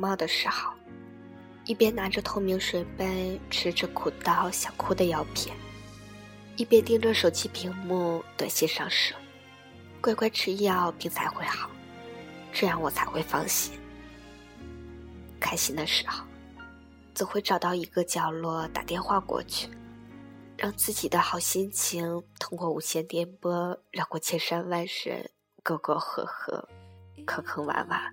冒的时候，一边拿着透明水杯，吃着苦到想哭的药片，一边盯着手机屏幕，短信上说：“乖乖吃药，病才会好。”这样我才会放心。开心的时候，总会找到一个角落打电话过去，让自己的好心情通过无线电波绕过千山万水、沟沟壑壑、坑坑洼洼，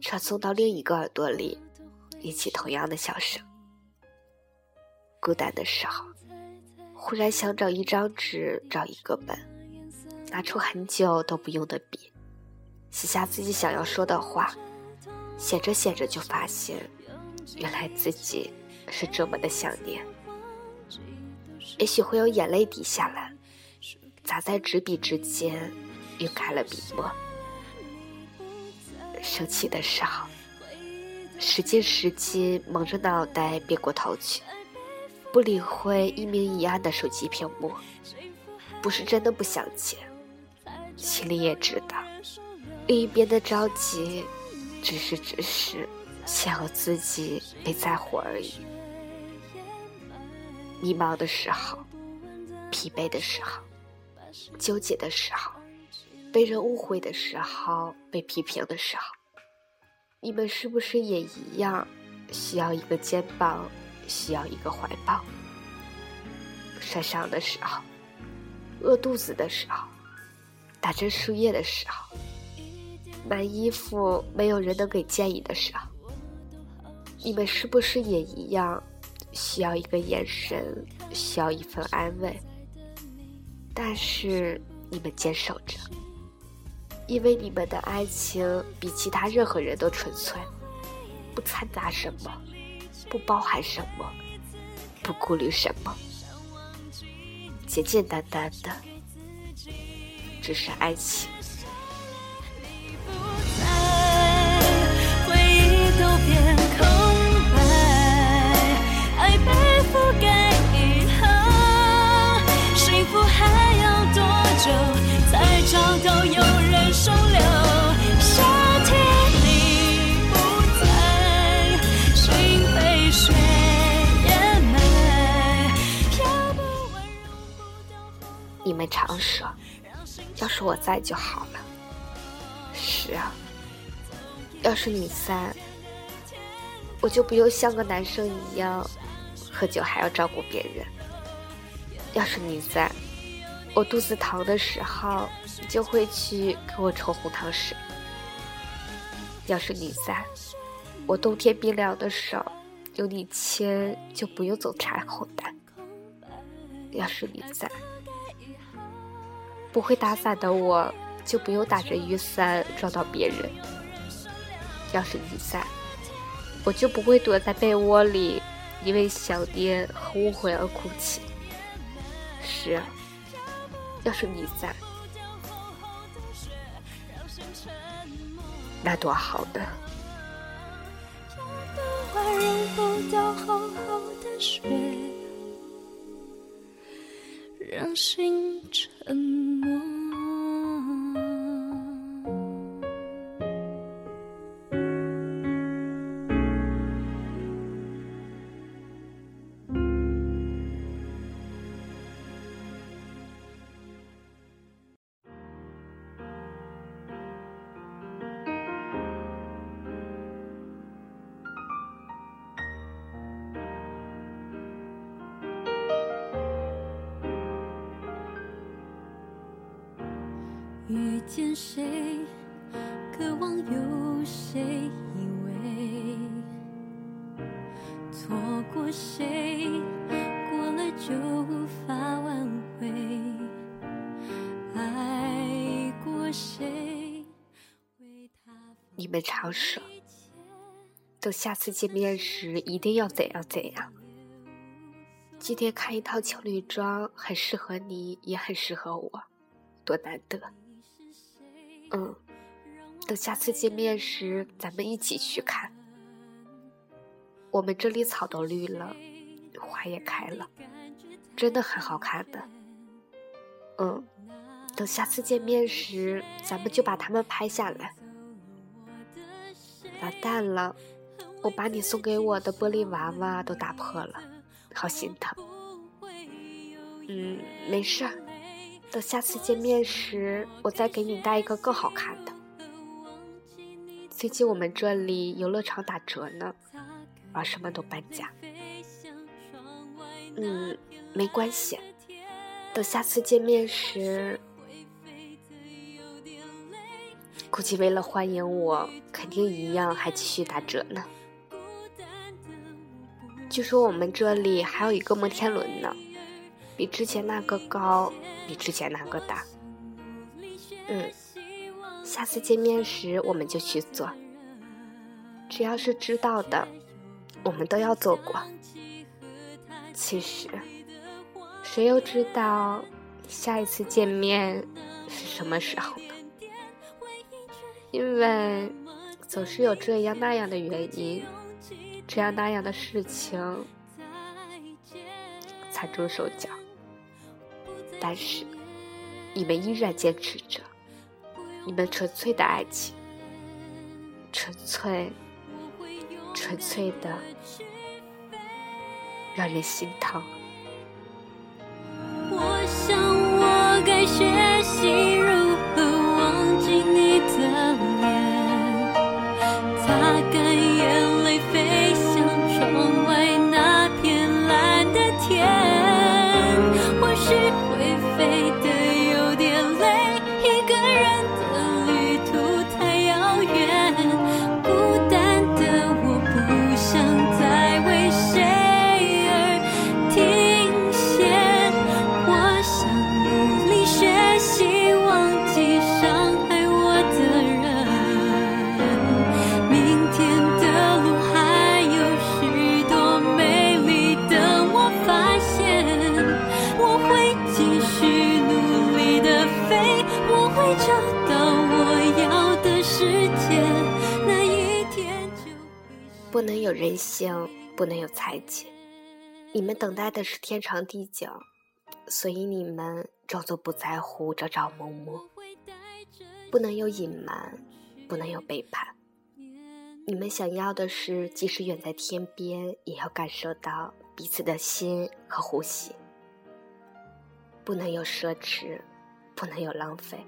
传送到另一个耳朵里，引起同样的笑声。孤单的时候，忽然想找一张纸，找一个本，拿出很久都不用的笔。写下自己想要说的话，写着写着就发现，原来自己是这么的想念。也许会有眼泪滴下来，砸在纸笔之间，晕开了笔墨。生气的时候，使劲使劲蒙着脑袋别过头去，不理会一明一暗的手机屏幕。不是真的不想见，心里也知道。另一边的着急，只是只是想要自己被在乎而已。迷茫的时候，疲惫的时候，纠结的时候，被人误会的时候，被批评的时候，你们是不是也一样，需要一个肩膀，需要一个怀抱？晒伤的时候，饿肚子的时候，打针输液的时候。买衣服没有人能给建议的时候，你们是不是也一样，需要一个眼神，需要一份安慰？但是你们坚守着，因为你们的爱情比其他任何人都纯粹，不掺杂什么，不包含什么，不顾虑什么，简简单单的，只是爱情。你们常说，要是我在就好了。是啊，要是你在，我就不用像个男生一样，喝酒还要照顾别人。要是你在。我肚子疼的时候，你就会去给我冲红糖水。要是你在，我冬天冰凉的手有你牵，就不用走柴后单。要是你在，不会打伞的我就不用打着雨伞撞到别人。要是你在，我就不会躲在被窝里因为想念和误会而哭泣。是。要是你在，那多好的。让心沉默。见谁，渴望有谁依偎；错过谁，过了就无法挽回。爱过谁？你们常说，等下次见面时一定要怎样怎样。今天看一套情侣装，很适合你，也很适合我，多难得。嗯，等下次见面时，咱们一起去看。我们这里草都绿了，花也开了，真的很好看的。嗯，等下次见面时，咱们就把它们拍下来，完蛋了，我把你送给我的玻璃娃娃都打破了，好心疼。嗯，没事儿，等下次见面时，我再给你带一个更好看的。最近我们这里游乐场打折呢，玩什么都半价。嗯，没关系，等下次见面时。估计为了欢迎我，肯定一样还继续打折呢。据说我们这里还有一个摩天轮呢，比之前那个高，比之前那个大。嗯，下次见面时我们就去做。只要是知道的，我们都要做过。其实，谁又知道下一次见面是什么时候呢？因为总是有这样那样的原因，这样那样的事情踩住手脚，但是你们依然坚持着，你们纯粹的爱情，纯粹、纯粹的让人心疼。不能有人性，不能有才气。你们等待的是天长地久，所以你们装作不在乎，朝朝暮暮。不能有隐瞒，不能有背叛。你们想要的是，即使远在天边，也要感受到彼此的心和呼吸。不能有奢侈，不能有浪费。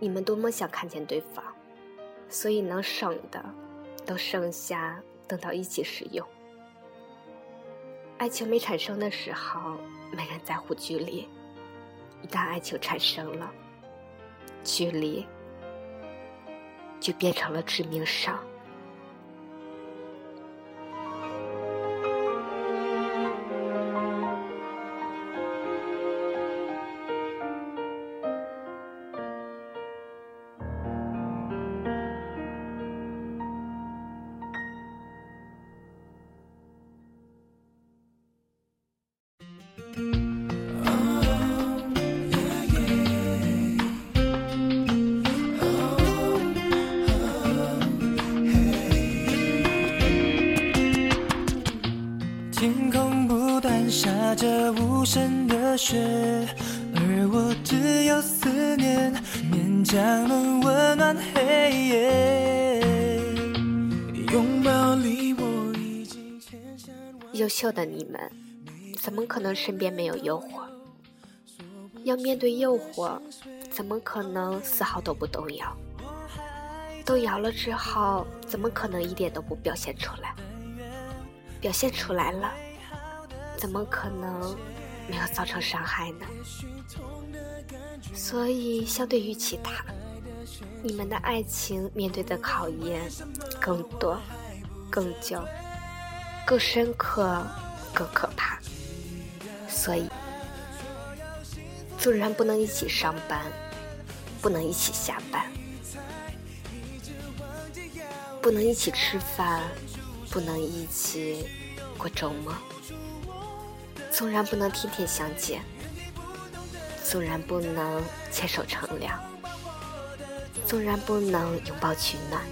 你们多么想看见对方，所以能省的，都剩下。等到一起使用，爱情没产生的时候，没人在乎距离；一旦爱情产生了，距离就变成了致命伤。暖黑夜。拥抱里我已经千山万优秀的你们，怎么可能身边没有诱惑？要面对诱惑，怎么可能丝毫都不动摇？动摇了之后，怎么可能一点都不表现出来？表现出来了。怎么可能没有造成伤害呢？所以，相对于其他，你们的爱情面对的考验更多、更久、更深刻、更可怕。所以，纵然不能一起上班，不能一起下班，不能一起吃饭，不能一起过周末。纵然不能天天相见，纵然不能牵手乘凉，纵然不能拥抱取暖，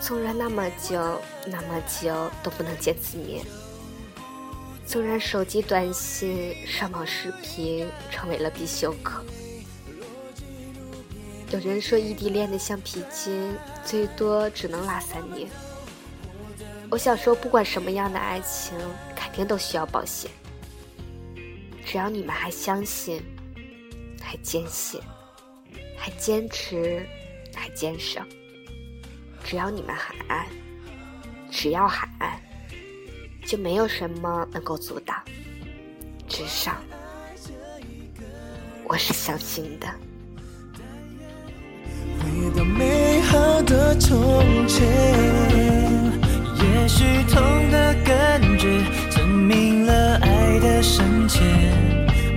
纵然那么久那么久都不能见次面，纵然手机短信、上网视频成为了必修课，有人说异地恋的橡皮筋最多只能拉三年。我想说，不管什么样的爱情，肯定都需要保险。只要你们还相信，还坚信，还坚持，还坚守，只要你们还爱，只要还爱，就没有什么能够阻挡。至少，我是相信的。回到美好的从前。也许痛的感觉证明了爱的深浅，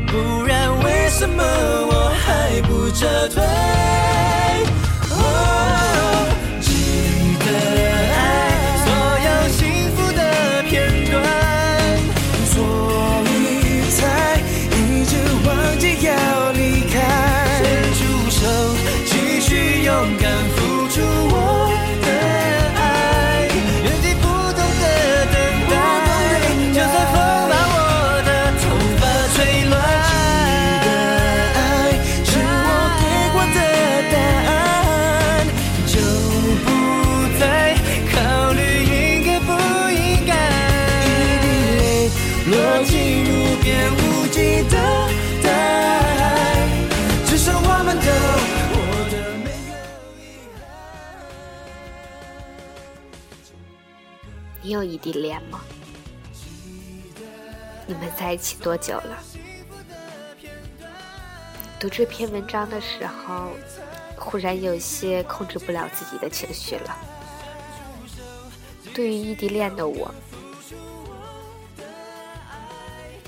不然为什么不撤退？你有异地恋吗？你们在一起多久了？读这篇文章的时候，忽然有些控制不了自己的情绪了。对于异地恋的我，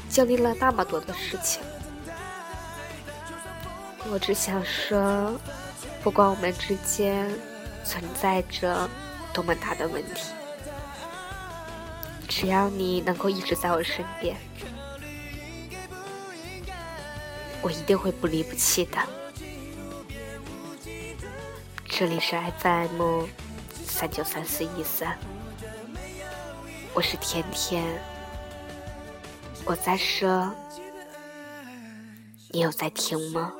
经历了那么多的事情，我只想说，不管我们之间存在着多么大的问题。只要你能够一直在我身边，我一定会不离不弃的。这里是 FM 三九三四一三，我是甜甜，我在说，你有在听吗？